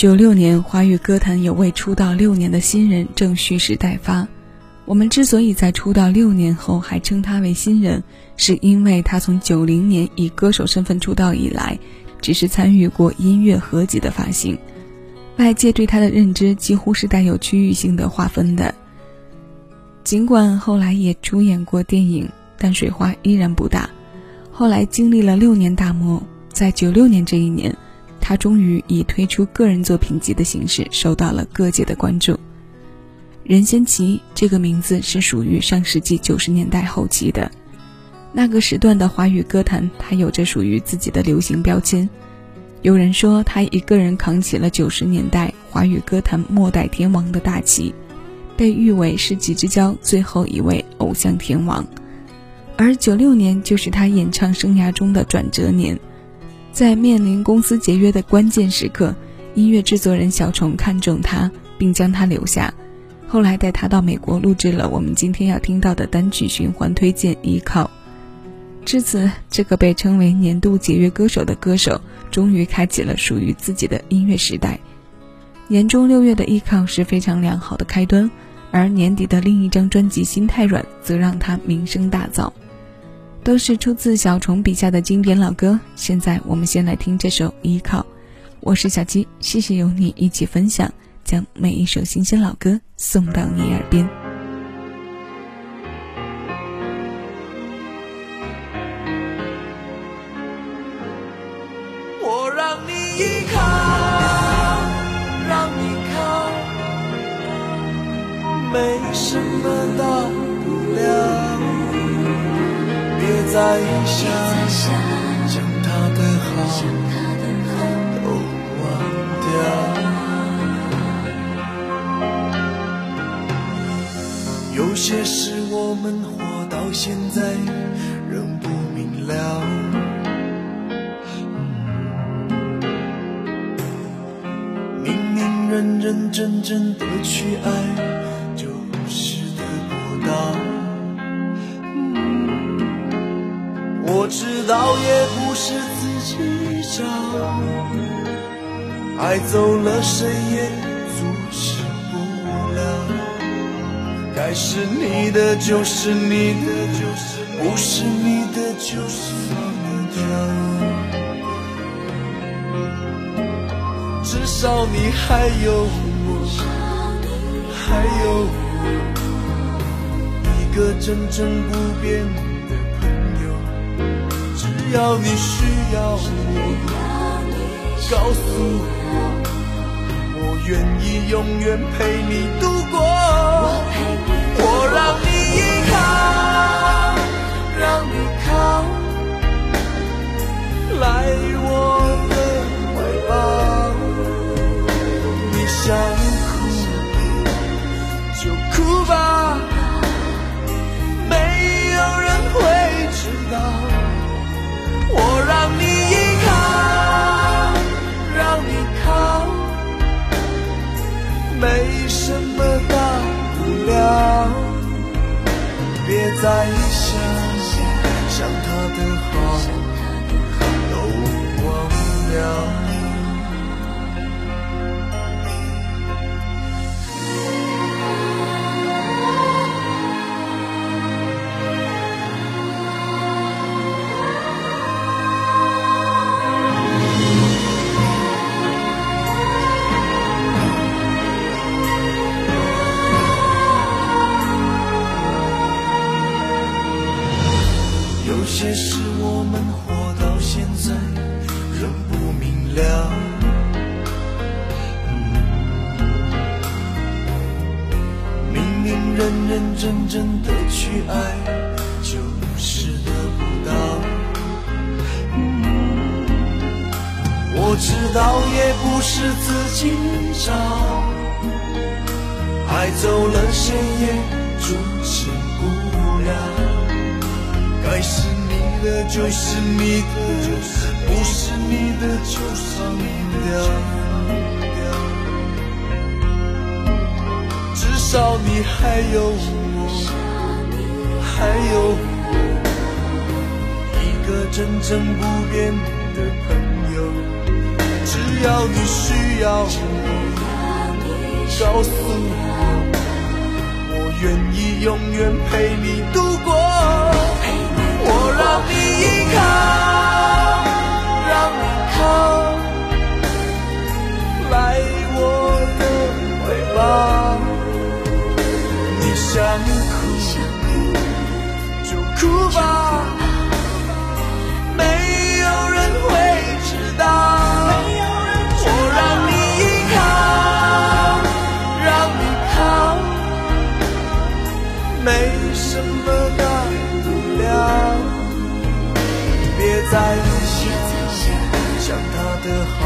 九六年，华语歌坛有位出道六年的新人正蓄势待发。我们之所以在出道六年后还称他为新人，是因为他从九零年以歌手身份出道以来，只是参与过音乐合集的发行。外界对他的认知几乎是带有区域性的划分的。尽管后来也出演过电影，但水花依然不大。后来经历了六年大磨，在九六年这一年。他终于以推出个人作品集的形式受到了各界的关注。任贤齐这个名字是属于上世纪九十年代后期的，那个时段的华语歌坛，他有着属于自己的流行标签。有人说他一个人扛起了九十年代华语歌坛末代天王的大旗，被誉为世纪之交最后一位偶像天王。而九六年就是他演唱生涯中的转折年。在面临公司解约的关键时刻，音乐制作人小虫看中他，并将他留下。后来带他到美国录制了我们今天要听到的单曲循环推荐《依靠》。至此，这个被称为年度解约歌手的歌手，终于开启了属于自己的音乐时代。年终六月的《依靠》是非常良好的开端，而年底的另一张专辑《心太软》则让他名声大噪。都是出自小虫笔下的经典老歌。现在我们先来听这首《依靠》。我是小七，谢谢有你一起分享，将每一首新鲜老歌送到你耳边。别再想，将他的好都忘掉。有些事我们活到现在仍不明了。明明认认真真的去爱，就是得不到。我知道也不是自己找，爱走了谁也阻止不了。该是你的就是你的，不是你的就是你的。至少你还有我，还有我，一个真正不变的。只要你需要我，告诉我，我愿意永远陪你度过。再想，想他的好，都忘了。真真的去爱，就是得不到。我知道也不是自己找，爱走了谁也阻止不了。该是你。的就是你的，不是你的就放掉。至少你还有我，还有我，一个真正不变的朋友。只要你需要，告诉我，我愿意永远陪你度过。我让你依靠，让你靠来我的怀抱。你想哭。哭吧，没有人会知道。我让你依靠，让你靠，没什么大不了。别再想，想他的好。